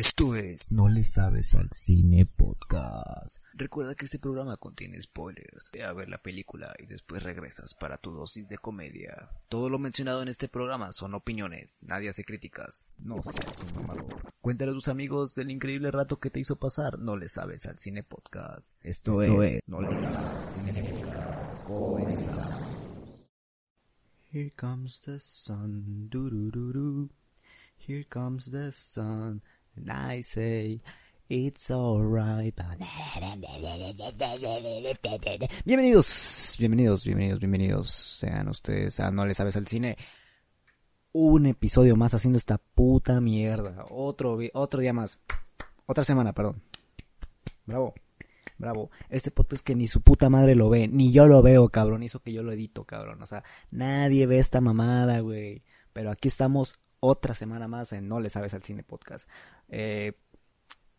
Esto es No le sabes al cine podcast. Recuerda que este programa contiene spoilers. Ve a ver la película y después regresas para tu dosis de comedia. Todo lo mencionado en este programa son opiniones, nadie hace críticas. No seas un mamador. Cuéntale a tus amigos del increíble rato que te hizo pasar No le sabes al cine podcast. Esto, es, No le sabes al cine podcast. Comenzamos. Here comes the sun, doo doo doo doo. Here comes the sun, and I say it's alright. Bienvenidos, bienvenidos, bienvenidos, bienvenidos. Sean ustedes No le sabes al cine. Un episodio más haciendo esta puta mierda. Otro, otro día más. Otra semana, perdón. Bravo. Bravo. Este podcast que ni su puta madre lo ve, ni yo lo veo, cabrón. Hizo que yo lo edito, cabrón. O sea, nadie ve esta mamada, güey. Pero aquí estamos otra semana más en No le sabes al cine podcast. Eh,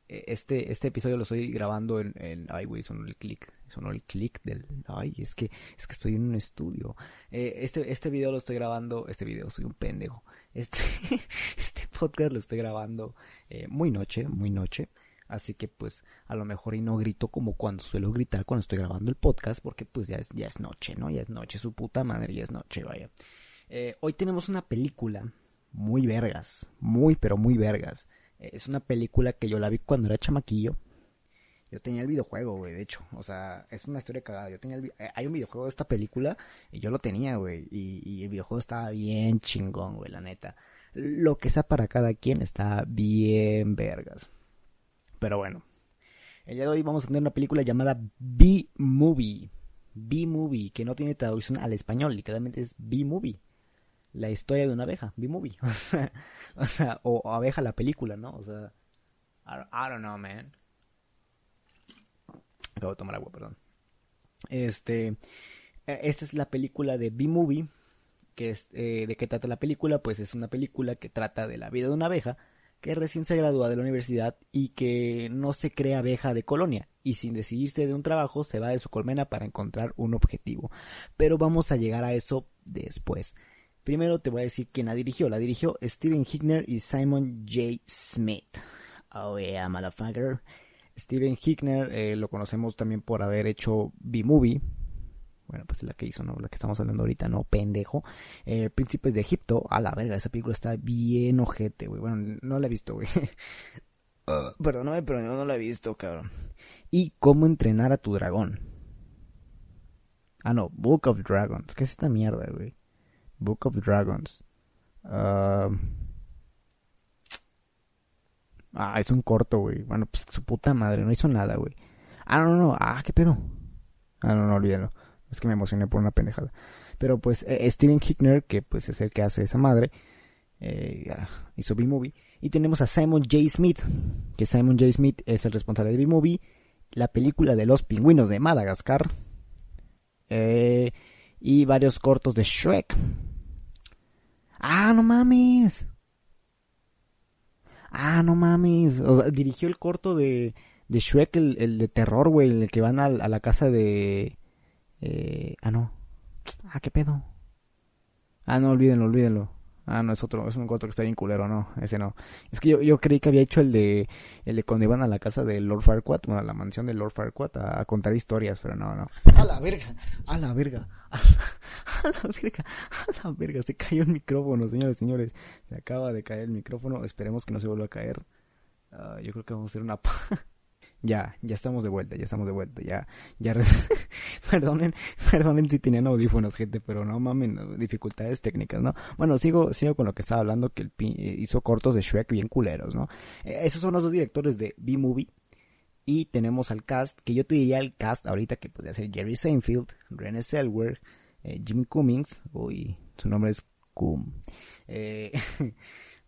este, este episodio lo estoy grabando en, en ay, güey, sonó el clic. Sonó el clic del, ay, es que, es que estoy en un estudio. Eh, este, este video lo estoy grabando, este video, soy un pendejo. Este, este podcast lo estoy grabando eh, muy noche, muy noche. Así que pues a lo mejor y no grito como cuando suelo gritar cuando estoy grabando el podcast porque pues ya es, ya es noche, ¿no? Ya es noche, su puta madre, ya es noche, vaya. Hoy tenemos una película muy vergas, muy pero muy vergas. Es una película que yo la vi cuando era chamaquillo. Yo tenía el videojuego, güey, de hecho. O sea, es una historia cagada. Yo tenía el eh, hay un videojuego de esta película y yo lo tenía, güey. Y, y el videojuego estaba bien chingón, güey, la neta. Lo que sea para cada quien está bien vergas. Pero bueno, el día de hoy vamos a tener una película llamada B-Movie. B-Movie, que no tiene traducción al español, literalmente es B-Movie. La historia de una abeja, B-Movie. o sea, o, abeja la película, ¿no? O sea, I, don't- know, man. Acabo de tomar agua, perdón. Este, eh, esta es la película de B-Movie, que es, eh, ¿de qué trata la película? Pues es una película que trata de la vida de una abeja que recién se gradúa de la universidad y que no se cree abeja de colonia y sin decidirse de un trabajo se va de su colmena para encontrar un objetivo. Pero vamos a llegar a eso después. Primero te voy a decir quién la dirigió. La dirigió Steven Hickner y Simon J. Smith. Oh yeah, motherfucker. Steven Hickner eh, lo conocemos también por haber hecho B-Movie. Bueno, pues es la que hizo, ¿no? La que estamos hablando ahorita, ¿no? Pendejo. Eh, Príncipes de Egipto. A la verga, esa película está bien ojete, güey. Bueno, no la he visto, güey. Ah, perdóname, pero yo no la he visto, cabrón. Y cómo entrenar a tu dragón. Ah, no, Book of Dragons. ¿Qué es esta mierda, güey? Book of Dragons. Ah, es un corto, güey. Bueno, pues su puta madre, no hizo nada, güey. Ah, no, no, no. Ah, ¿qué pedo? Ah, no, no, olvídalo. Es que me emocioné por una pendejada. Pero pues eh, Steven Hickner, que pues es el que hace esa madre, eh, hizo B-Movie. Y tenemos a Simon J. Smith, que Simon J. Smith es el responsable de B-Movie, la película de los pingüinos de Madagascar, eh, y varios cortos de Shrek. Ah, no mames. Ah, no mames. O sea, dirigió el corto de, de Shrek, el, de terror, güey, el que van al- a, la casa de... Eh, ah, no. Ah, ¿qué pedo? Ah, no, olvídenlo, olvídenlo. Ah, no, es otro, es un corto que está bien culero, no, ese no. Es que yo, yo creí que había hecho el de, el de cuando iban a la casa de Lord Farquaad, bueno, a la mansión de Lord Farquaad a, a contar historias, pero no, no. A la verga, a la verga, a la, a la verga, a la verga, se cayó el micrófono, señores, señores. Se acaba de caer el micrófono, esperemos que no se vuelva a caer. Ah, yo creo que vamos a hacer una... ya, ya estamos de vuelta, ya estamos de vuelta, ya, ya... perdonen, perdonen si tenían audífonos, gente, pero no mamen, dificultades técnicas, ¿no? Bueno, sigo, sigo con lo que estaba hablando, que el eh, hizo cortos de Shrek bien culeros, ¿no? Eh, esos son los dos directores de B-Movie. Y tenemos al cast, que yo te diría el cast ahorita que podría ser Jerry Seinfeld, Renée Zellweger, eh, Jimmy Cummings, uy, su nombre es Cum. Eh,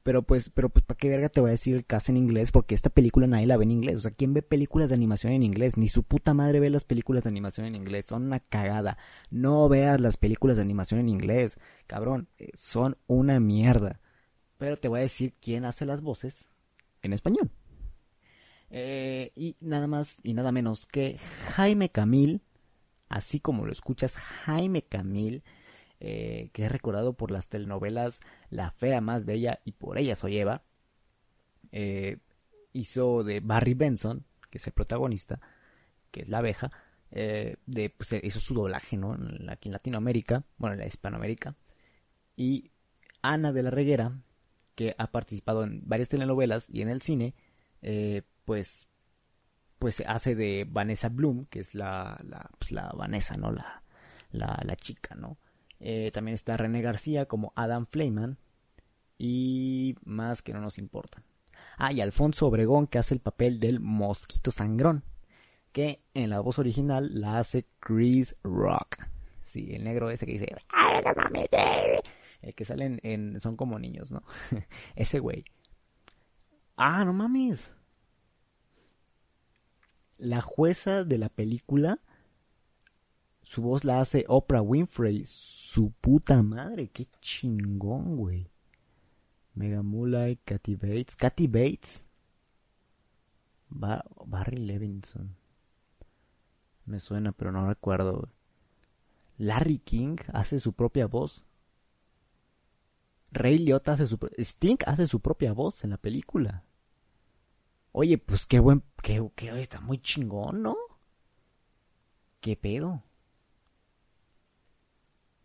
pero pues, pero pues, ¿para qué verga te voy a decir el cast en inglés? Porque esta película nadie la ve en inglés. O sea, ¿quién ve películas de animación en inglés? Ni su puta madre ve las películas de animación en inglés. Son una cagada. No veas las películas de animación en inglés. Cabrón, eh, son una mierda. Pero te voy a decir quién hace las voces en español. Eh, y nada más y nada menos que Jaime Camil, así como lo escuchas, Jaime Camil, eh, que es recordado por las telenovelas La Fea Más Bella y Por ella soy Eva. Eh, hizo de Barry Benson, que es el protagonista, que es la abeja, eh, de, pues, hizo su doblaje, ¿no? Aquí en Latinoamérica, bueno, en la Hispanoamérica. Y Ana de la Reguera, que ha participado en varias telenovelas y en el cine, eh, pues, pues hace de Vanessa Bloom, que es la, la, pues, Vanessa, ¿no? La, la, la chica, ¿no? Eh, también está René García como Adam Fleiman y más que no nos importan. Ah, y Alfonso Obregón que hace el papel del mosquito sangrón, que en la voz original la hace Chris Rock. Sí, el negro ese que dice, el que salen en, son como niños, ¿no? ese güey. Ah, no mames. La jueza de la película su voz la hace Oprah Winfrey. Su puta madre, qué chingón, güey. Mega Mulay, Kathy Bates. Kathy Bates. Barry Levinson. Me suena, pero no recuerdo. Larry King hace su propia voz. Ray Liotta hace su... Sting hace su propia voz en la película. Oye, pues qué buen... Qué, qué, está muy chingón, ¿no? ¿Qué pedo?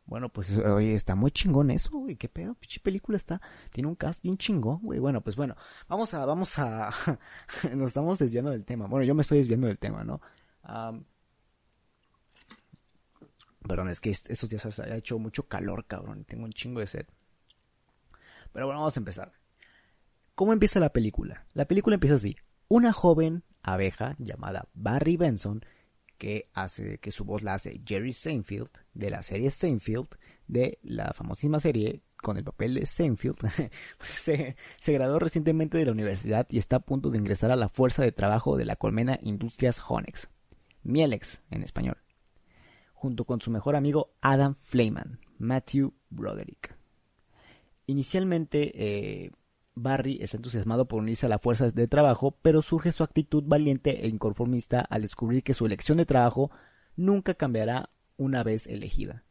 Bueno, pues oye, está muy chingón eso, güey. ¿Qué pedo? Pichi película está. Tiene un cast bien chingón, güey. Bueno, pues bueno, vamos a, vamos a. Nos estamos desviando del tema. Bueno, yo me estoy desviando del tema, ¿no? Perdón, es que estos días ha hecho mucho calor, cabrón. Tengo un chingo de sed. Pero bueno, vamos a empezar. ¿Cómo empieza la película? La película empieza así. Una joven abeja llamada Barry Benson que hace que su voz la hace Jerry Seinfeld de la serie Seinfeld de la famosísima serie con el papel de Seinfeld. Se, se, graduó recientemente de la universidad y está a punto de ingresar a la fuerza de trabajo de la colmena Industrias Honex Mielex en español junto con su mejor amigo Adam Fleiman Matthew Broderick. Inicialmente eh, Barry está entusiasmado por unirse a la fuerza de trabajo, pero surge su actitud valiente e inconformista al descubrir que su elección de trabajo nunca cambiará una vez elegida.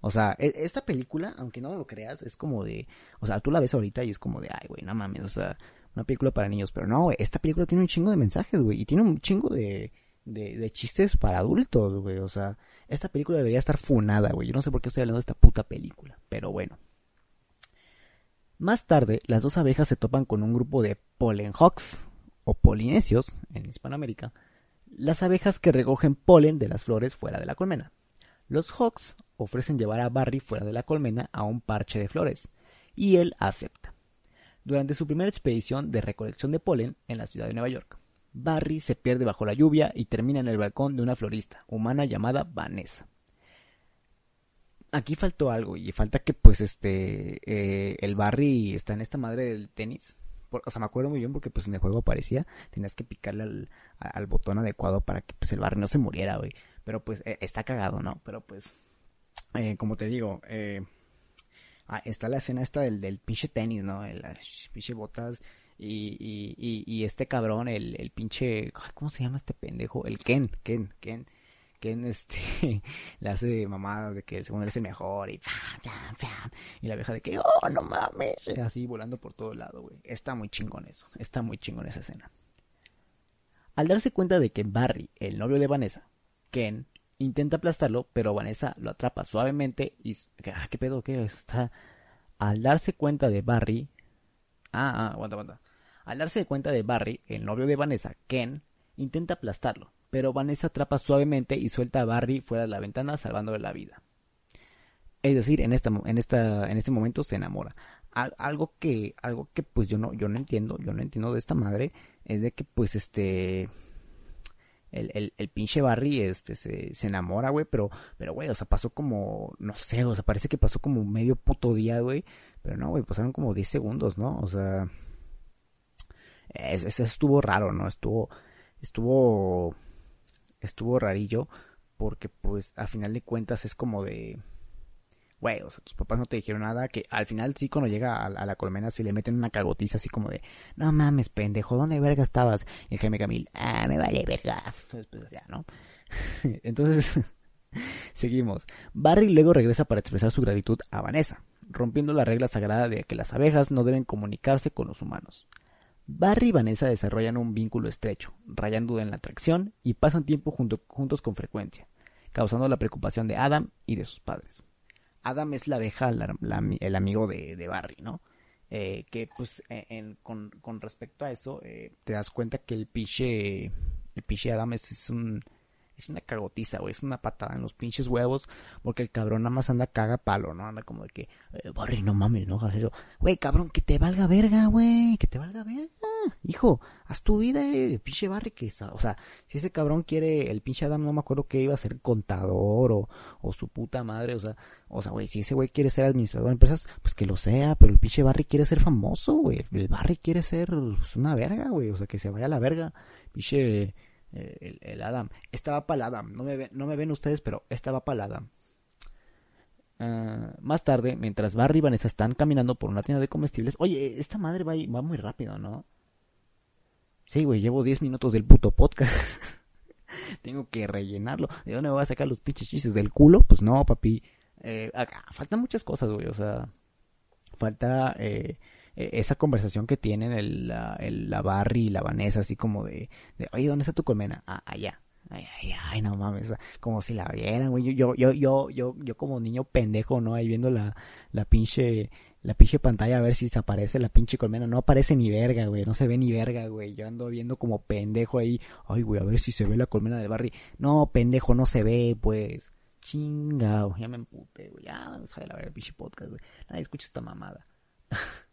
O sea, e, esta película, aunque no lo creas, es como de... O sea, tú la ves ahorita y es como de, ay, güey, no mames, o sea, una película para niños. Pero no, güey, esta película tiene un chingo de mensajes, güey, y tiene un chingo de, de, de chistes para adultos, güey. O sea, esta película debería estar funada, güey. Yo no sé por qué estoy hablando de esta puta película, pero bueno. Más tarde, las dos abejas se topan con un grupo de polenhawks o polinesios en Hispanoamérica, las abejas que recogen polen de las flores fuera de la colmena. Los hawks ofrecen llevar a Barry fuera de la colmena a un parche de flores, y él acepta. Durante su primera expedición de recolección de polen en la ciudad de Nueva York, Barry se pierde bajo la lluvia y termina en el balcón de una florista humana llamada Vanessa aquí faltó algo y falta que pues este eh, el Barry está en esta madre del tenis. o sea, me acuerdo muy bien porque pues en el juego aparecía, tenías que picarle al, botón adecuado para que pues el Barry no se muriera, güey. Pero pues e, está cagado, ¿no? Pero pues, eh, como te digo, eh, ah, está la escena esta del, del pinche tenis, ¿no? El, pinche botas y, y, y, este cabrón, el, el pinche, ¿cómo se llama este pendejo? El Ken, Ken, Ken que en este le hace mamá de que según él es el mejor y y la vieja de que oh no mames así volando por todo lado güey. Está muy chingón eso está muy chingón esa escena. Al darse cuenta de que Barry el novio de Vanessa Ken intenta aplastarlo pero Vanessa lo atrapa suavemente y ah, qué pedo qué está al darse cuenta de Barry ah ah aguanta aguanta. Al darse cuenta de Barry el novio de Vanessa Ken intenta aplastarlo pero Vanessa atrapa suavemente y suelta a Barry fuera de la ventana salvándole la vida. Es decir, en esta, en esta, en este momento se enamora. algo que, algo que pues yo no, yo no entiendo, yo no entiendo de esta madre, es de que pues este, el, el, pinche Barry este se, se enamora, güey, pero, pero güey, o sea, pasó como, no sé, o sea, parece que pasó como medio puto día, güey, pero no, güey, pasaron como 10 segundos, ¿no? O sea, eso estuvo raro, ¿no? Estuvo, estuvo estuvo rarillo porque pues a final de cuentas es como de güey, o sea, tus papás no te dijeron nada, que al final sí cuando llega a, la colmena se le meten una cagotiza así como de, no mames, pendejo, ¿dónde verga estabas? Y Jaime Camil, ah, me vale verga. Entonces, pues ya, ¿no? Entonces, seguimos. Barry luego regresa para expresar su gratitud a Vanessa, rompiendo la regla sagrada de que las abejas no deben comunicarse con los humanos. Barry y Vanessa desarrollan un vínculo estrecho, rayando en la atracción y pasan tiempo juntos con frecuencia, causando la preocupación de Adam y de sus padres. Adam es la abeja, el amigo de, Barry, ¿no? Eh, que pues con, respecto a eso eh, te das cuenta que el piche el piche Adam es un es una cagotiza, güey, es una patada en los pinches huevos, porque el cabrón nada más anda caga palo, ¿no? Anda como de que, eh, Barry, no mames, no hagas eso. Güey, cabrón, que te valga verga, güey, que te valga verga. Hijo, haz tu vida, eh, pinche Barry, que, o sea, si ese cabrón quiere, el pinche Adam, no me acuerdo que iba a ser contador o, o su puta madre, o sea, o sea, güey, si ese güey quiere ser administrador de empresas, pues que lo sea, pero el pinche Barry quiere ser famoso, güey. El Barry quiere ser pues, una verga, güey, o sea, que se vaya a la verga. Pinche eh, el, Adam. Estaba para el Adam. No me, no me ven ustedes, pero estaba para el Adam. Ah, más tarde, mientras Barry y Vanessa están caminando por una tienda de comestibles. Oye, esta madre va, va muy rápido, ¿no? Sí, güey, llevo 10 minutos del puto podcast. Tengo que rellenarlo. ¿De dónde me voy a sacar los pinches chistes? ¿Del culo? Pues no, papi. Eh, faltan muchas cosas, güey. O sea, falta eh, esa conversación que tienen el, el, la Barry y la Vanessa, así como de, de oye, ¿dónde está tu colmena? Ah, allá. Ay, ay, ay, no mames, como si la vieran, güey. Yo, yo, yo, yo, yo como niño pendejo, ¿no? Ahí viendo la, la pinche, la pinche pantalla a ver si se aparece la pinche colmena. No aparece ni verga, güey. No se ve ni verga, güey. Yo ando viendo como pendejo ahí. Ay, güey, a ver si se ve la colmena de Barry. No, pendejo, no se ve, pues. Chingao, ya me emputé, güey. Ya, sale la ver el pinche podcast, güey. Nadie escucha esta mamada.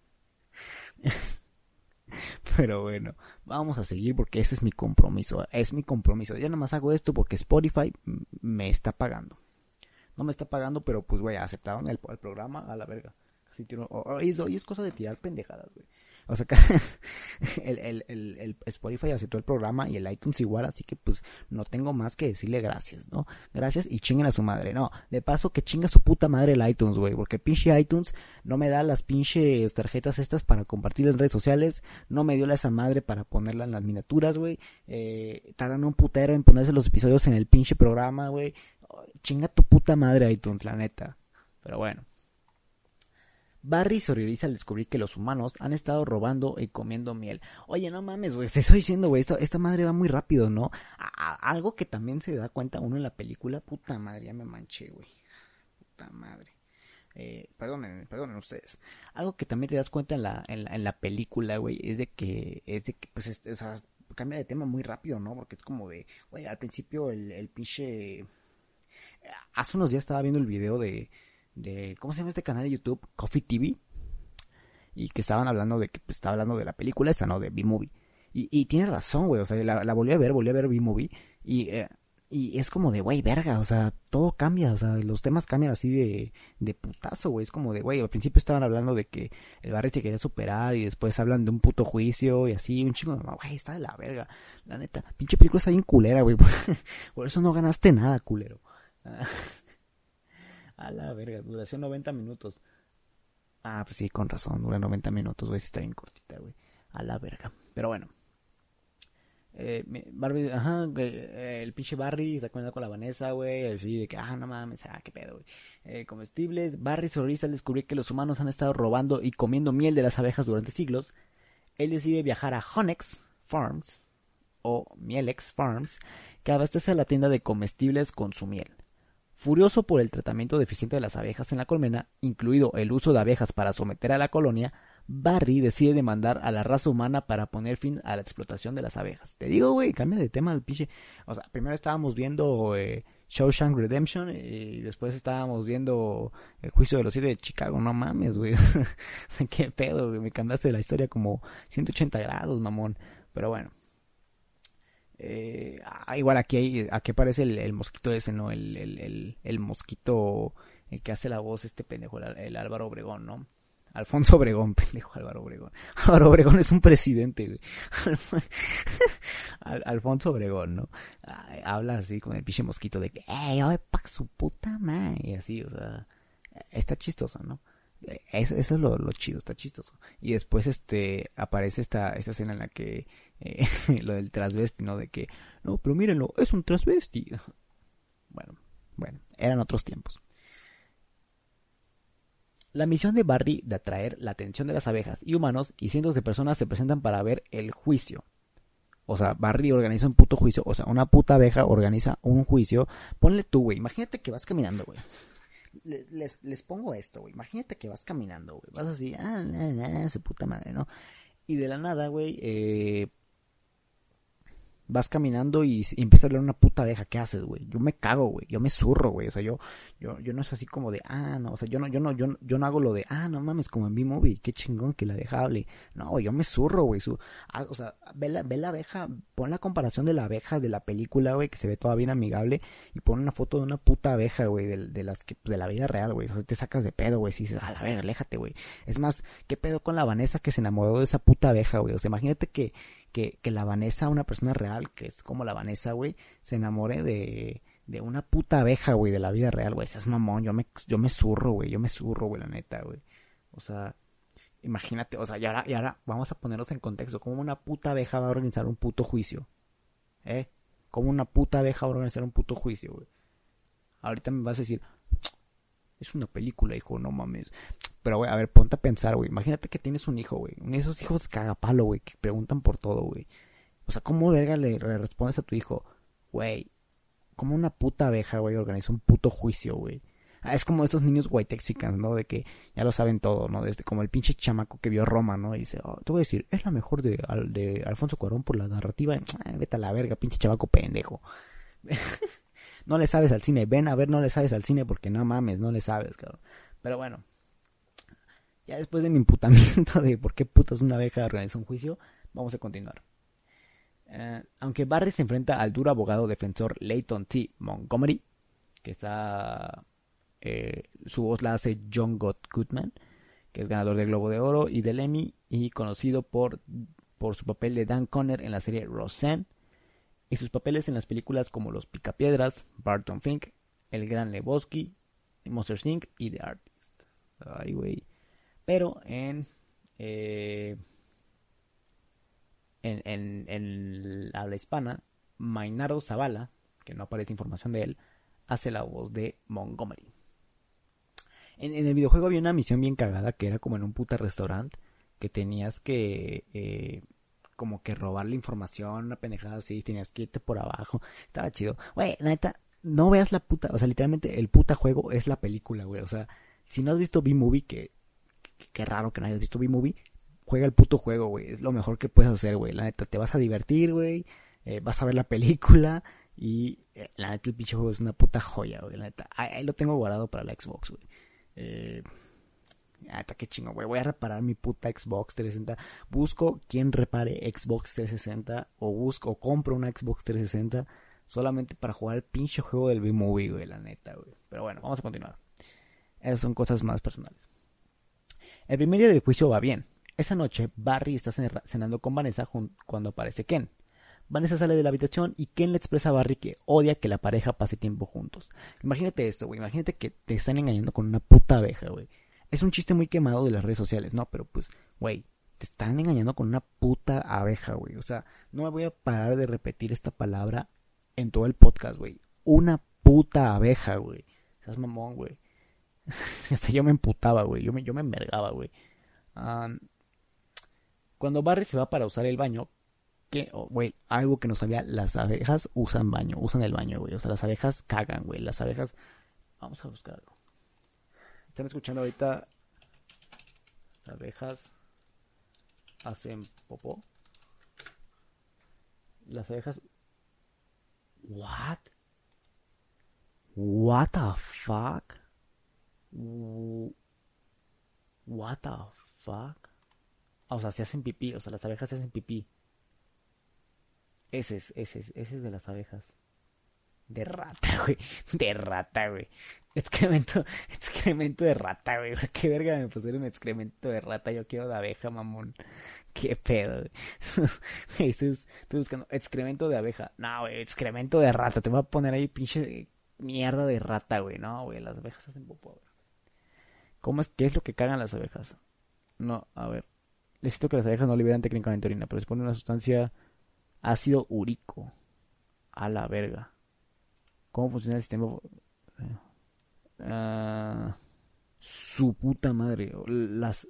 Pero bueno, vamos a seguir porque ese es mi compromiso. Es mi compromiso. Yo nada más hago esto porque Spotify me está pagando. No me está pagando, pero pues, güey, aceptaron el, el programa a la verga. Hoy es cosa de tirar pendejadas, güey. O sea, el, el, el, el, Spotify aceptó el programa y el iTunes igual, así que pues no tengo más que decirle gracias, ¿no? Gracias y chinguen a su madre. No, de paso que chinga su puta madre el iTunes, güey, porque pinche iTunes no me da las pinches tarjetas estas para compartir en redes sociales, no me dio la esa madre para ponerla en las miniaturas, güey. Eh, tardan un putero en ponerse los episodios en el pinche programa, güey. Chinga tu puta madre iTunes, la neta. Pero bueno. Barry se horroriza al descubrir que los humanos han estado robando y comiendo miel. Oye, no mames, güey, te estoy diciendo, güey, esta madre va muy rápido, ¿no? algo que también se da cuenta uno en la película, puta madre, ya me manché, güey. Puta madre. Eh, perdonen, perdonen ustedes. Algo que también te das cuenta en la, en la, película, güey, es de que, es de que, pues, o sea, cambia de tema muy rápido, ¿no? Porque es como de, güey, al principio el, el pinche... Hace unos días estaba viendo el video de, de ¿cómo se llama este canal de YouTube? Coffee TV. Y que estaban hablando de que pues, estaba hablando de la película esa, ¿no? De B-Movie. Y, y tiene razón, güey. O sea, la, volví a ver, volví a ver B-Movie. Y, eh, y es como de, güey, verga. O sea, todo cambia. O sea, los temas cambian así de, de putazo, güey. Es como de, güey, al principio estaban hablando de que el barrio se quería superar. Y después hablan de un puto juicio y así. Un chingo de, güey, está de la verga. La neta, pinche película está bien culera, güey. Por eso no ganaste nada, culero. A la verga, duración 90 minutos. Ah, pues sí, con razón, dura 90 minutos, güey, si está bien cortita, güey. A la verga. Pero bueno. Eh, Barbie, ajá, eh, el pinche Barry se cuenta con la Vanessa, güey, así de que, ah, no mames, ah, qué pedo, güey. Eh, comestibles, Barry horroriza al descubrir que los humanos han estado robando y comiendo miel de las abejas durante siglos. Él decide viajar a Honex Farms, o Mielex Farms, que abastece a la tienda de comestibles con su miel. Furioso por el tratamiento deficiente de las abejas en la colmena, incluido el uso de abejas para someter a la colonia, Barry decide demandar a la raza humana para poner fin a la explotación de las abejas. Te digo, güey, cambia de tema al pinche. O sea, primero estábamos viendo eh, Redemption y después estábamos viendo El juicio de los siete de Chicago. No mames, güey. o sea, qué pedo. Me cambiaste la historia como 180 grados, mamón. Pero bueno. Eh, ah, igual aquí aquí aparece el, mosquito ese, ¿no? El, el, el, mosquito el que hace la voz, este pendejo, el, Álvaro Obregón, ¿no? Alfonso Obregón, pendejo Álvaro Obregón. Álvaro Obregón es un presidente, güey. Alfonso Obregón, ¿no? habla así con el pinche mosquito de que, ¡ey, oye, pa' su puta madre! Y así, o sea, está chistoso, ¿no? eso es lo, lo, chido, está chistoso. Y después este aparece esta, esta escena en la que lo del transvesti, ¿no? De que, no, pero mírenlo, es un transvesti. Bueno, bueno, eran otros tiempos. La misión de Barry de atraer la atención de las abejas y humanos y cientos de personas se presentan para ver el juicio. O sea, Barry organiza un puto juicio. O sea, una puta abeja organiza un juicio. Ponle tú, güey. Imagínate que vas caminando, güey. Les, les, pongo esto, güey. Imagínate que vas caminando, güey. Vas así, ah, nah, su puta madre, ¿no? Y de la nada, güey, eh, vas caminando y, empiezas a leer una puta abeja, ¿qué haces, güey? Yo me cago, güey, yo me zurro, güey, o sea, yo, yo, yo no es así como de, ah, no, o sea, yo no, yo no, yo, yo no hago lo de, ah, no mames, como en B-Movie, qué chingón que la abeja hable. No, yo me zurro, güey, ah, o sea, ve la, ve la abeja, pon la comparación de la abeja de la película, güey, que se ve toda bien amigable, y pon una foto de una puta abeja, güey, de, de las que, de la vida real, güey, o sea, te sacas de pedo, güey, si dices, a la verga, aléjate, güey. Es más, ¿qué pedo con la Vanessa que se enamoró de esa puta abeja, güey? O sea, imagínate que, que, la Vanessa, una persona real, que es como la Vanessa, güey, se enamore de, de una puta abeja, güey, de la vida real, güey. Seas mamón, yo me, yo me zurro, güey, yo me zurro, güey, la neta, güey. O sea, imagínate, o sea, y ahora, y ahora vamos a ponernos en contexto. ¿Cómo una puta abeja va a organizar un puto juicio? ¿Eh? ¿Cómo una puta abeja va a organizar un puto juicio, güey? Ahorita me vas a decir, es una película, hijo, no mames. Pero, güey, a ver, ponte a pensar, güey. Imagínate que tienes un hijo, güey. Uno de esos hijos cagapalo, güey, que preguntan por todo, güey. O sea, ¿cómo verga le, respondes a tu hijo? Güey, como una puta abeja, güey, organiza un puto juicio, güey. Ah, es como estos niños white texicans, ¿no? De que ya lo saben todo, ¿no? Desde como el pinche chamaco que vio Roma, ¿no? Y dice, oh, te voy a decir, es la mejor de, de Alfonso Cuarón por la narrativa. Ah, vete a la verga, pinche chavaco pendejo. no le sabes al cine. Ven a ver, no le sabes al cine porque no mames, no le sabes, cabrón. Pero bueno, ya después de mi imputamiento de por qué putas una abeja organiza un juicio, vamos a continuar. Eh, aunque Barry se enfrenta al duro abogado defensor Leighton T. Montgomery, que está. Eh, su voz la hace John Gott Goodman, que es ganador del Globo de Oro y del Emmy, y conocido por, por su papel de Dan Conner en la serie Roseanne y sus papeles en las películas como Los Picapiedras, Barton Fink, El Gran Lebowski, Monster Inc. y The Artist. Ay, güey. Pero en, eh, en, en, en habla hispana, Mainardo Zavala, que no aparece información de él, hace la voz de Montgomery. En, el videojuego había una misión bien cagada que era como en un puta restaurante que tenías que eh, como que robar la información, una pendejada así, tenías que irte por abajo. Estaba chido. Güey, la neta, no veas la puta, o sea, literalmente el puta juego es la película, güey. O sea, si no has visto B-Movie, que, qué raro que no hayas visto B-Movie, juega el puto juego, güey. Es lo mejor que puedes hacer, güey. La neta, te vas a divertir, güey. Eh, vas a ver la película. Y eh, la neta, el pinche juego es una puta joya, güey. La neta, ahí, lo tengo guardado para la Xbox, güey. Eh, Ah, qué chingo, güey. Voy a reparar mi puta Xbox 360. Busco quien repare Xbox 360 o busco o compro una Xbox 360 solamente para jugar el pinche juego del B-Movie, güey, la neta, güey. Pero bueno, vamos a continuar. Esas son cosas más personales. El primer día del juicio va bien. Esa noche, Barry está cenando con Vanessa cuando aparece Ken. Vanessa sale de la habitación y Ken le expresa a Barry que odia que la pareja pase tiempo juntos. Imagínate esto, güey. Imagínate que te están engañando con una puta abeja, güey. Es un chiste muy quemado de las redes sociales, ¿no? Pero pues, güey, te están engañando con una puta abeja, güey. O sea, no me voy a parar de repetir esta palabra en todo el podcast, güey. Una puta abeja, güey. Seas mamón, güey. Hasta yo me emputaba, güey. Yo me, yo me envergaba, güey. cuando Barry se va para usar el baño, que, oh, güey, algo que no sabía, las abejas usan baño, usan el baño, güey. O sea, las abejas cagan, güey. Las abejas. Vamos a buscar algo. Están escuchando ahorita las abejas hacen popó. Las abejas. What? What the fuck? What the fuck? O sea, se hacen pipí, o sea, las abejas se hacen pipí. Ese es, ese es, ese es de las abejas. De rata, güey. De rata, güey. Excremento, excremento de rata, güey. ¿Qué verga me pusieron excremento de rata? Yo quiero de abeja, mamón. Qué pedo, güey. estoy, buscando excremento de abeja. No, güey, excremento de rata. Te voy a poner ahí pinche mierda de rata, güey. No, güey, las abejas hacen popó, güey. ¿Cómo es, qué es lo que cagan las abejas? No, a ver. Necesito que las abejas no liberan técnicamente orina, pero se pone una sustancia ácido urico. A la verga. ¿Cómo funciona el sistema? Uh, Su puta madre. Las...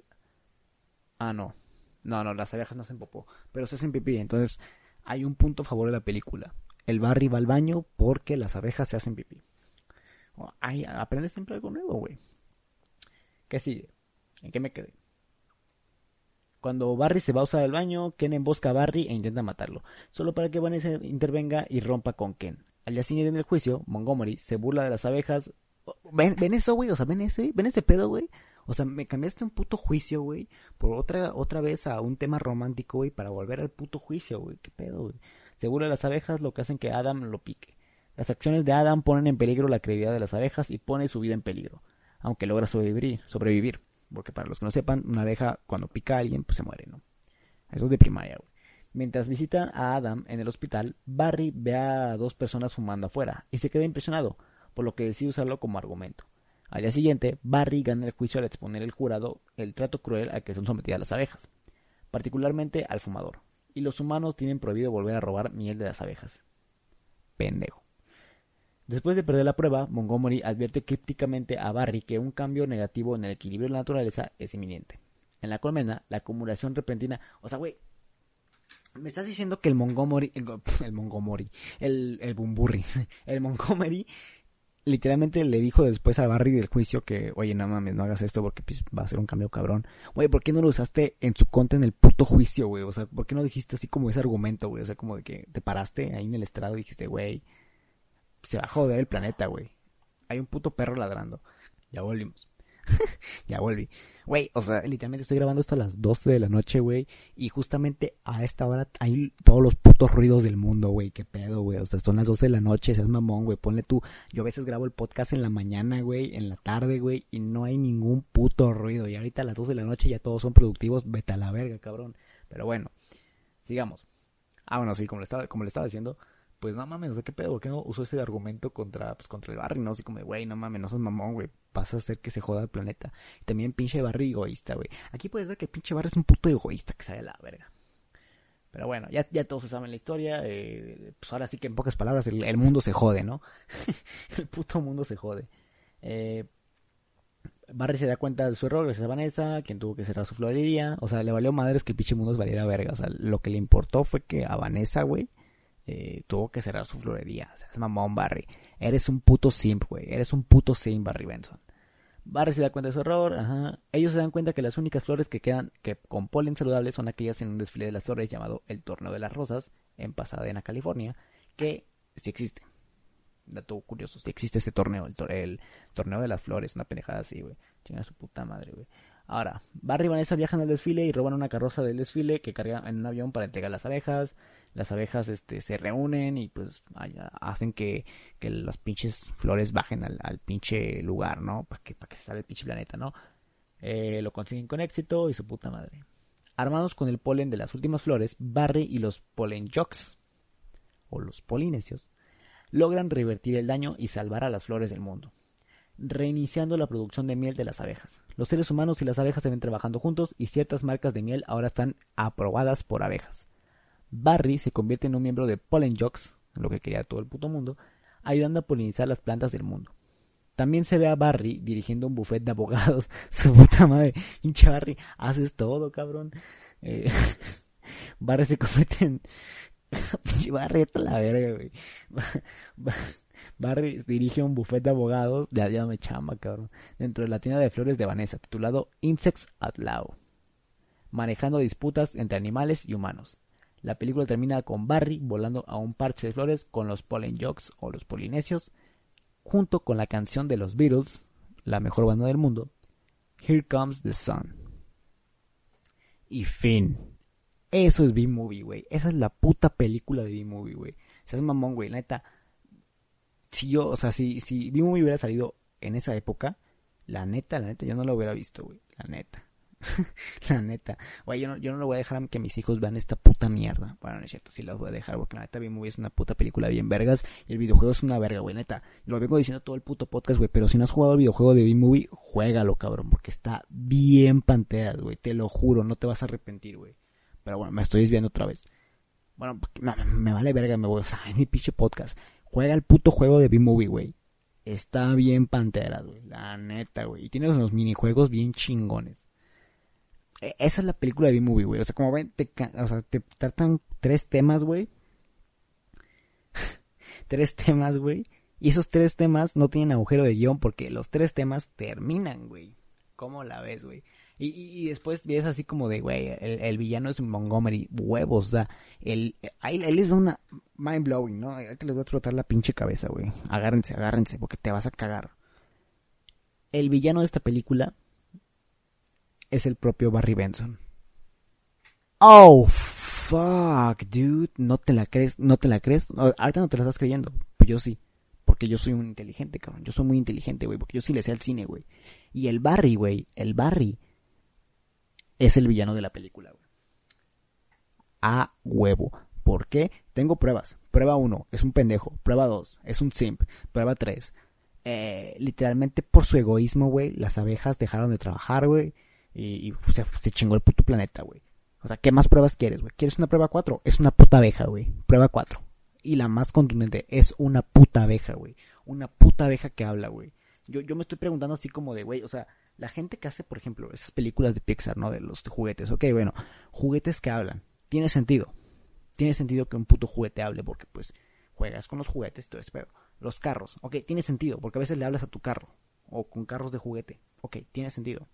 Ah, no. No, no, las abejas no hacen popó. Pero se hacen pipí. Entonces, hay un punto a favor de la película. El Barry va al baño porque las abejas se hacen pipí. Ay, aprendes siempre algo nuevo, güey. ¿Qué sigue? ¿En qué me quedé? Cuando Barry se va a usar el baño, Ken embosca a Barry e intenta matarlo, solo para que Vanessa intervenga y rompa con Ken. Al día siguiente en el juicio, Montgomery se burla de las abejas. ¿Ven, eso, güey? O sea, ¿ven ese? ¿Ven ese pedo, güey? O sea, me cambiaste un puto juicio, güey, por otra, otra vez a un tema romántico, güey, para volver al puto juicio, güey. ¿Qué pedo, güey? Se burla de las abejas, lo que hacen que Adam lo pique. Las acciones de Adam ponen en peligro la credibilidad de las abejas y pone su vida en peligro, aunque logra sobrevivir. sobrevivir. Porque para los que no sepan, una abeja cuando pica a alguien, pues se muere, ¿no? Eso es de primaria, güey. Mientras visitan a Adam en el hospital, Barry ve a dos personas fumando afuera y se queda impresionado, por lo que decide usarlo como argumento. Al día siguiente, Barry gana el juicio al exponer al jurado el trato cruel al que son sometidas las abejas, particularmente al fumador, y los humanos tienen prohibido volver a robar miel de las abejas. Pendejo. Después de perder la prueba, Montgomery advierte crípticamente a Barry que un cambio negativo en el equilibrio de la naturaleza es inminente. En la colmena, la acumulación repentina. O sea, güey. Me estás diciendo que el Montgomery. El, Montgomery. El, el Bumburri. El Montgomery. Literalmente le dijo después a Barry del juicio que, oye, no mames, no hagas esto porque pues, va a ser un cambio cabrón. Güey, ¿por qué no lo usaste en su contra en el puto juicio, güey? O sea, ¿por qué no dijiste así como ese argumento, güey? O sea, como de que te paraste ahí en el estrado y dijiste, güey, se va a joder el planeta, güey. Hay un puto perro ladrando. Ya volvimos. ya volví. Güey, o sea, literalmente estoy grabando esto a las 12 de la noche, güey. Y justamente a esta hora hay todos los putos ruidos del mundo, güey. Qué pedo, güey. O sea, son las 12 de la noche, seas mamón, güey. Ponle tú. Yo a veces grabo el podcast en la mañana, güey. En la tarde, güey. Y no hay ningún puto ruido. Y ahorita a las 12 de la noche ya todos son productivos. Vete a la verga, cabrón. Pero bueno, sigamos. Ah, bueno, sí, como le estaba, como le estaba diciendo pues no mames, sea, qué pedo, ¿por qué no usó ese argumento contra, pues, contra el Barry, no? Así como, güey, no mames, no sos mamón, güey, vas a hacer que se joda el planeta. Y también pinche Barry egoísta, güey. Aquí puedes ver que pinche Barry es un puto egoísta que sale la verga. Pero bueno, ya, ya todos saben la historia, eh, pues ahora sí que en pocas palabras el, mundo se jode, ¿no? el puto mundo se jode. Eh, Barry se da cuenta de su error gracias a Vanessa, quien tuvo que cerrar su florería. O sea, le valió madres que el pinche mundo se valiera verga. O sea, lo que le importó fue que a Vanessa, güey, eh, tuvo que cerrar su florería. Sea, es mamón Barry. Eres un puto simp, güey. Eres un puto simp, Barry Benson. Barry se da cuenta de su error, ajá. Ellos se dan cuenta que las únicas flores que quedan que con polen saludable son aquellas en un desfile de las flores llamado el Torneo de las Rosas en Pasadena, California, que sí existe. Dato curioso, sí existe ese torneo, el, el Torneo de las Flores, una pendejada así, güey. Chinga su puta madre, güey. Ahora, Barry y Vanessa viajan al desfile y roban una carroza del desfile que cargan en un avión para entregar las abejas las abejas este, se reúnen y pues hacen que, que las pinches flores bajen al, pinche lugar, ¿no? Para que, que se salga el pinche planeta, ¿no? Eh, lo consiguen con éxito y su puta madre. Armados con el polen de las últimas flores, Barry y los polen jocks, o los polinesios, logran revertir el daño y salvar a las flores del mundo, reiniciando la producción de miel de las abejas. Los seres humanos y las abejas se ven trabajando juntos y ciertas marcas de miel ahora están aprobadas por abejas. Barry se convierte en un miembro de Pollen Jocks, lo que quería todo el puto mundo, ayudando a polinizar las plantas del mundo. También se ve a Barry dirigiendo un buffet de abogados. Su puta madre, pinche Barry, haces todo, cabrón. Eh, Barry se convierte en. Barry, esto la verga, güey. Barry dirige un buffet de abogados, ya, ya me cabrón, dentro de la tienda de flores de Vanessa, titulado Insects at Law, manejando disputas entre animales y humanos. La película termina con Barry volando a un parche de flores con los Pollen Jocks o los polinesios, junto con la canción de los Beatles, la mejor banda del mundo, Here Comes the Sun. Y fin. Eso es B-Movie, güey. Esa es la puta película de B-Movie, güey. O es mamón, güey. La neta. Si yo, o sea, si, si B-Movie hubiera salido en esa época, la neta, la neta, yo no lo hubiera visto, güey. La neta. la neta. Güey, yo no, yo no lo voy a dejar que mis hijos vean esta puta mierda. Bueno, no es cierto, sí los voy a dejar porque la neta B-Movie es una puta película bien vergas y el videojuego es una verga, güey, neta. Lo vengo diciendo todo el puto podcast, güey, pero si no has jugado el videojuego de B-Movie, juégalo, cabrón, porque está bien panteas, güey, te lo juro, no te vas a arrepentir, güey. Pero bueno, me estoy desviando otra vez. Bueno, me vale verga, me voy, o sea, mi pinche podcast. Juega el puto juego de B-Movie, güey está bien pantera, güey. La neta, güey. Y tiene unos minijuegos bien chingones. E, esa es la película de B-Movie, güey. O sea, como ven, te, o sea, te tratan tres temas, güey. tres temas, güey. Y esos tres temas no tienen agujero de guion porque los tres temas terminan, güey. ¿Cómo la ves, güey? Y, y, después ves así como de, güey, el, villano es Montgomery, huevos, o sea, él, él, él es una mind blowing, ¿no? Ahorita les voy a trotar la pinche cabeza, güey. Agárrense, agárrense, porque te vas a cagar. El villano de esta película es el propio Barry Benson. Oh, fuck, dude. No te la crees, no te la crees. ahorita no te la estás creyendo, pues yo sí. Porque yo soy un inteligente, cabrón. Yo soy muy inteligente, güey. Porque yo sí le sé al cine, güey. Y el Barry, güey. El Barry es el villano de la película, güey. A huevo. ¿Por qué? Tengo pruebas. Prueba 1, es un pendejo. Prueba 2, es un simp. Prueba 3, eh, literalmente por su egoísmo, güey, las abejas dejaron de trabajar, güey. Y, se, chingó el puto planeta, güey. O sea, ¿qué más pruebas quieres, güey? ¿Quieres una prueba 4? Es una puta abeja, güey. Prueba 4. Y la más contundente, es una puta abeja, güey. Una puta abeja que habla, güey. Yo, yo me estoy preguntando así como de, güey, o sea, la gente que hace, por ejemplo, esas películas de Pixar, ¿no? De los juguetes. Ok, bueno, juguetes que hablan. Tiene sentido. Tiene sentido que un puto juguete hable porque, pues, juegas con los juguetes y todo eso. Pero los carros, ok, tiene sentido porque a veces le hablas a tu carro. O con carros de juguete. Ok, tiene sentido.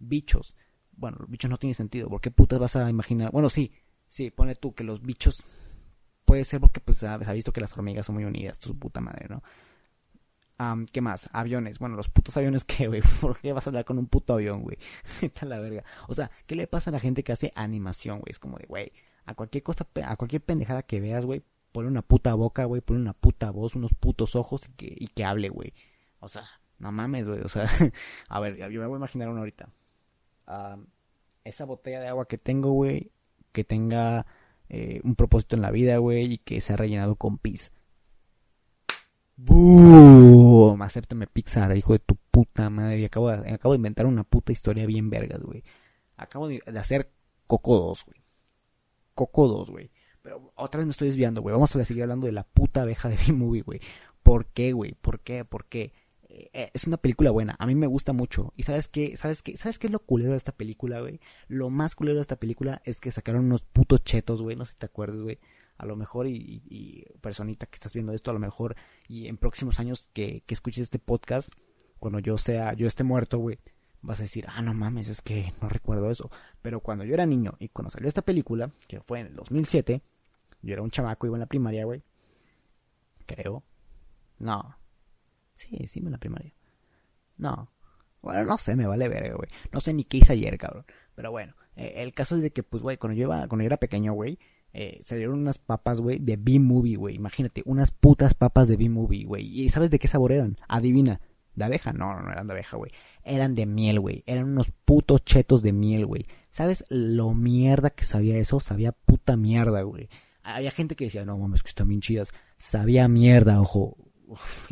Bichos. Bueno, los bichos no tienen sentido. ¿Por qué putas vas a imaginar? Bueno, sí, sí, pone tú que los bichos. Puede ser porque, pues, ha visto que las hormigas son muy unidas, tu puta madre, ¿no? ¿Qué más? Aviones. Bueno, los putos aviones, ¿qué, güey? ¿Por qué vas a hablar con un puto avión, güey? Está la verga. O sea, ¿qué le pasa a la gente que hace animación, güey? Es como de, güey, a cualquier cosa, a cualquier pendejada que veas, güey, ponle una puta boca, güey, ponle una puta voz, unos putos ojos y que, y que hable, güey. O sea, no mames, güey. O sea, a ver, yo me voy a imaginar uno ahorita. Esa botella de agua que tengo, güey, que tenga eh, un propósito en la vida, güey, y que se ha rellenado con pis. ¡Boom! Acéptame Pixar, hijo de tu puta madre. Acabo de, acabo de inventar una puta historia bien vergas, güey. Acabo de, hacer Coco 2, güey. Coco 2, güey. Pero otra vez me estoy desviando, güey. Vamos a seguir hablando de la puta abeja de B-Movie, güey. ¿Por qué, güey? ¿Por qué? ¿Por qué? Eh, es una película buena. A mí me gusta mucho. ¿Y sabes qué? ¿Sabes qué? ¿Sabes qué es lo culero de esta película, güey? Lo más culero de esta película es que sacaron unos putos chetos, güey. No sé si te acuerdas, güey a lo mejor y, personita que estás viendo esto, a lo mejor y en próximos años que, que escuches este podcast, cuando yo sea, yo esté muerto, güey, vas a decir, ah, no mames, es que no recuerdo eso. Pero cuando yo era niño y cuando salió esta película, que fue en el 2007, yo era un chamaco, iba en la primaria, güey. Creo. No. Sí, en la primaria. No. Bueno, no sé, me vale ver, güey. No sé ni qué hice ayer, cabrón. Pero bueno, eh, el caso es de que, pues, güey, cuando yo, iba, cuando yo era pequeño, güey, eh, salieron unas papas, güey, de B-Movie, güey. Imagínate, unas putas papas de B-Movie, güey. ¿Y sabes de qué sabor eran? Adivina. ¿De abeja? No, no eran de abeja, güey. Eran de miel, güey. Eran unos putos chetos de miel, güey. ¿Sabes lo mierda que sabía eso? Sabía puta mierda, güey. Había gente que decía, no mames, que están bien chidas. Sabía mierda, ojo.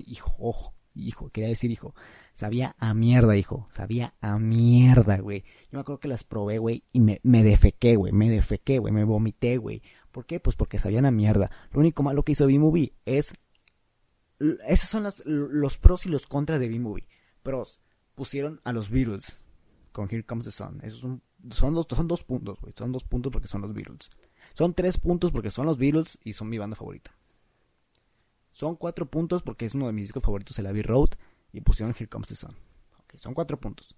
hijo, ojo, hijo, quería decir hijo. Sabía a mierda, hijo. Sabía a mierda, güey. Yo me acuerdo que las probé, güey, y me, me defequé, güey. Me defequé, güey. Me vomité, güey. ¿Por qué? Pues porque sabían a mierda. Lo único malo que hizo B-Movie es... Esos son los pros y los contras de B-Movie. Pros. Pusieron a los Beatles con Here Comes the Sun. Esos son, son, dos, son dos puntos, güey. Son dos puntos porque son los Beatles. Son tres puntos porque son los Beatles y son mi banda favorita. Son cuatro puntos porque es uno de mis discos favoritos, el Abbey Road y pusieron Here Comes the Sun. son cuatro puntos.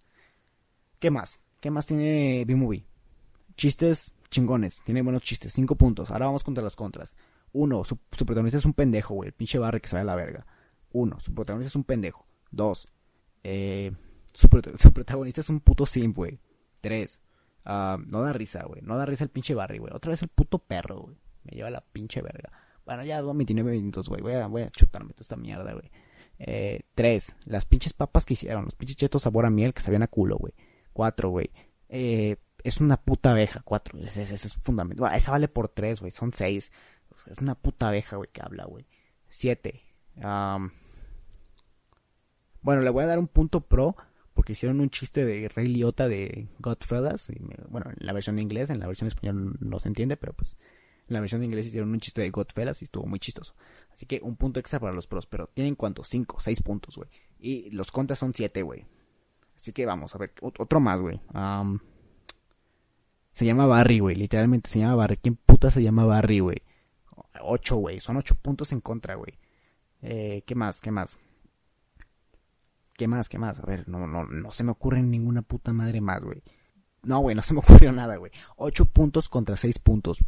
¿Qué más? ¿Qué más tiene B-Movie? Chistes chingones, tiene buenos chistes, cinco puntos. Ahora vamos contra las contras. Uno, su, protagonista es un pendejo, güey, el pinche barre que sabe a la verga. Uno, su protagonista es un pendejo. Dos, eh, su, protagonista es un puto simp, güey. Tres, ah, no da risa, güey, no da risa el pinche Barry, güey. Otra vez el puto perro, güey. Me lleva la pinche verga. Bueno, ya 29 minutos, güey. Voy a, voy a chutarme toda esta mierda, güey. Eh, tres, las pinches papas que hicieron, los pinches chetos sabor a miel que sabían a culo, güey. Cuatro, güey. Eh, es una puta abeja, cuatro. Ese, es fundamental. Bueno, esa vale por tres, güey. Son seis. Es una puta abeja, güey, que habla, güey. Siete. bueno, le voy a dar un punto pro porque hicieron un chiste de Rey Liotta de Godfellas. Y bueno, en la versión en inglés, en la versión en español no se entiende, pero pues En la versión de inglés hicieron un chiste de Godfellas y estuvo muy chistoso. Así que un punto extra para los pros, pero tienen cuánto? 5, 6 puntos, güey. Y los contras son 7, güey. Así que vamos a ver, otro más, güey. se llama Barry, güey. Literalmente se llama Barry. ¿Quién puta se llama Barry, güey? 8, güey. Son 8 puntos en contra, güey. Eh, ¿Qué más? ¿Qué más? ¿Qué más? ¿Qué más? A ver, no, no, no se me ocurre ninguna puta madre más, güey. No, güey, no se me ocurrió nada, güey. 8 puntos contra 6 puntos.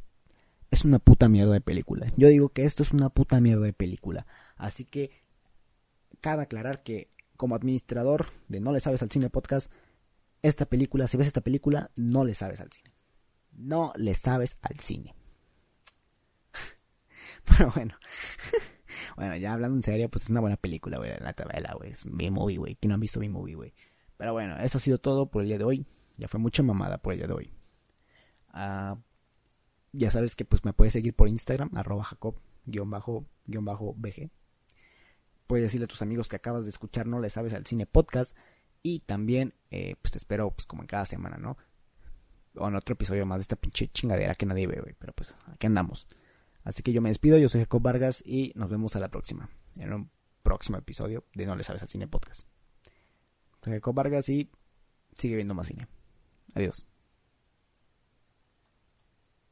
Es una puta mierda de película. Yo digo que esto es una puta mierda de película. Así que cabe aclarar que como administrador de No le sabes al cine podcast, esta película, si ves esta película, no le sabes al cine. No le sabes al cine. Pero bueno. bueno, ya hablando en serio, pues es una buena película, güey. La tabela, güey. Es mi movie, güey. Que no han visto mi movie, güey. Pero bueno, eso ha sido todo por el día de hoy. Ya fue mucha mamada por el día de hoy. Ah, ya sabes que pues me puedes seguir por Instagram, arroba jacob-bg puedes decirle a tus amigos que acabas de escuchar No le sabes al cine podcast. Y también, eh, pues te espero, pues como en cada semana, ¿no? O en otro episodio más de esta pinche chingadera que nadie ve, güey. Pero pues aquí andamos. Así que yo me despido, yo soy Jacob Vargas y nos vemos a la próxima. En un próximo episodio de No le sabes al cine podcast. Soy Jacob Vargas y sigue viendo más cine. Adiós.